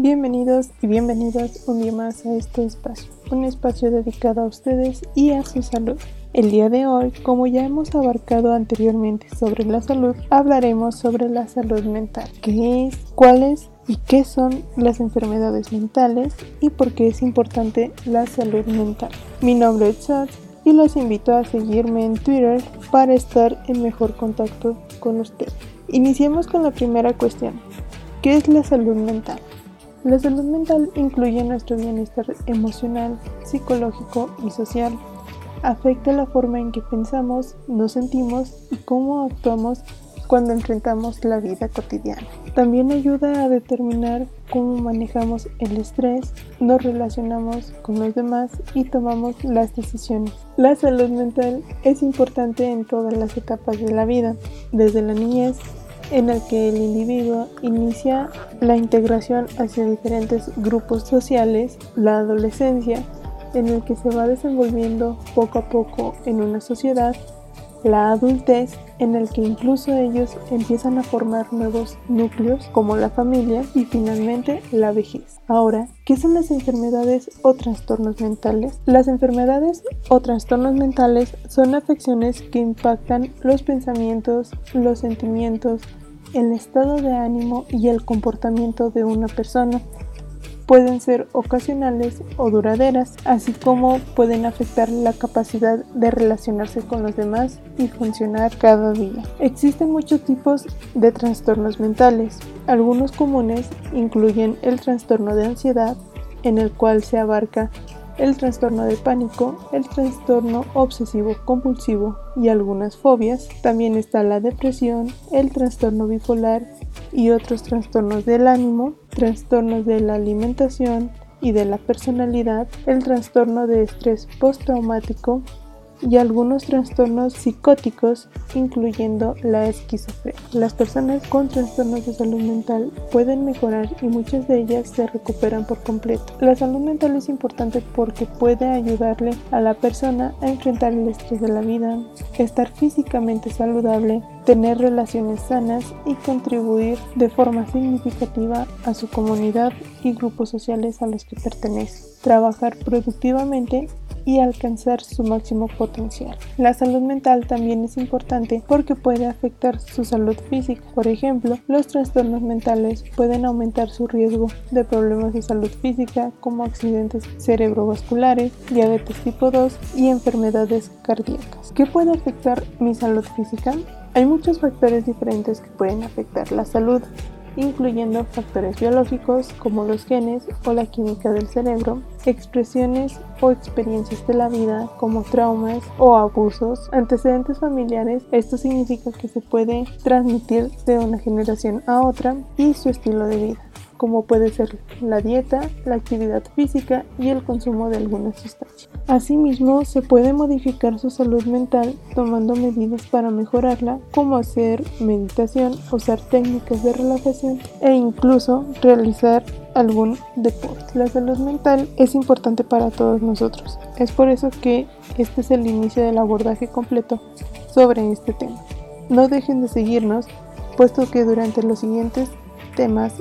Bienvenidos y bienvenidas un día más a este espacio, un espacio dedicado a ustedes y a su salud. El día de hoy, como ya hemos abarcado anteriormente sobre la salud, hablaremos sobre la salud mental, qué es, cuáles y qué son las enfermedades mentales y por qué es importante la salud mental. Mi nombre es Sat y los invito a seguirme en Twitter para estar en mejor contacto con ustedes. Iniciemos con la primera cuestión. ¿Qué es la salud mental? La salud mental incluye nuestro bienestar emocional, psicológico y social. Afecta la forma en que pensamos, nos sentimos y cómo actuamos cuando enfrentamos la vida cotidiana. También ayuda a determinar cómo manejamos el estrés, nos relacionamos con los demás y tomamos las decisiones. La salud mental es importante en todas las etapas de la vida, desde la niñez en el que el individuo inicia la integración hacia diferentes grupos sociales, la adolescencia, en el que se va desenvolviendo poco a poco en una sociedad, la adultez, en el que incluso ellos empiezan a formar nuevos núcleos como la familia y finalmente la vejez. Ahora, ¿qué son las enfermedades o trastornos mentales? Las enfermedades o trastornos mentales son afecciones que impactan los pensamientos, los sentimientos, el estado de ánimo y el comportamiento de una persona. Pueden ser ocasionales o duraderas, así como pueden afectar la capacidad de relacionarse con los demás y funcionar cada día. Existen muchos tipos de trastornos mentales. Algunos comunes incluyen el trastorno de ansiedad, en el cual se abarca el trastorno de pánico, el trastorno obsesivo compulsivo y algunas fobias. También está la depresión, el trastorno bipolar y otros trastornos del ánimo, trastornos de la alimentación y de la personalidad, el trastorno de estrés postraumático, y algunos trastornos psicóticos, incluyendo la esquizofrenia. Las personas con trastornos de salud mental pueden mejorar y muchas de ellas se recuperan por completo. La salud mental es importante porque puede ayudarle a la persona a enfrentar el estrés de la vida, estar físicamente saludable, tener relaciones sanas y contribuir de forma significativa a su comunidad y grupos sociales a los que pertenece. Trabajar productivamente y alcanzar su máximo potencial. La salud mental también es importante porque puede afectar su salud física. Por ejemplo, los trastornos mentales pueden aumentar su riesgo de problemas de salud física como accidentes cerebrovasculares, diabetes tipo 2 y enfermedades cardíacas. ¿Qué puede afectar mi salud física? Hay muchos factores diferentes que pueden afectar la salud incluyendo factores biológicos como los genes o la química del cerebro, expresiones o experiencias de la vida como traumas o abusos, antecedentes familiares, esto significa que se puede transmitir de una generación a otra y su estilo de vida como puede ser la dieta, la actividad física y el consumo de algunas sustancias. Asimismo, se puede modificar su salud mental tomando medidas para mejorarla, como hacer meditación, usar técnicas de relajación e incluso realizar algún deporte. La salud mental es importante para todos nosotros. Es por eso que este es el inicio del abordaje completo sobre este tema. No dejen de seguirnos, puesto que durante los siguientes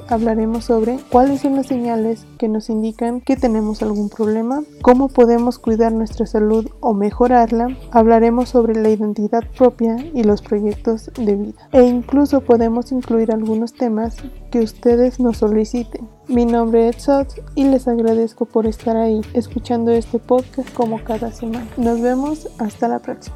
hablaremos sobre cuáles son las señales que nos indican que tenemos algún problema, cómo podemos cuidar nuestra salud o mejorarla, hablaremos sobre la identidad propia y los proyectos de vida e incluso podemos incluir algunos temas que ustedes nos soliciten. Mi nombre es Sot y les agradezco por estar ahí escuchando este podcast como cada semana. Nos vemos hasta la próxima.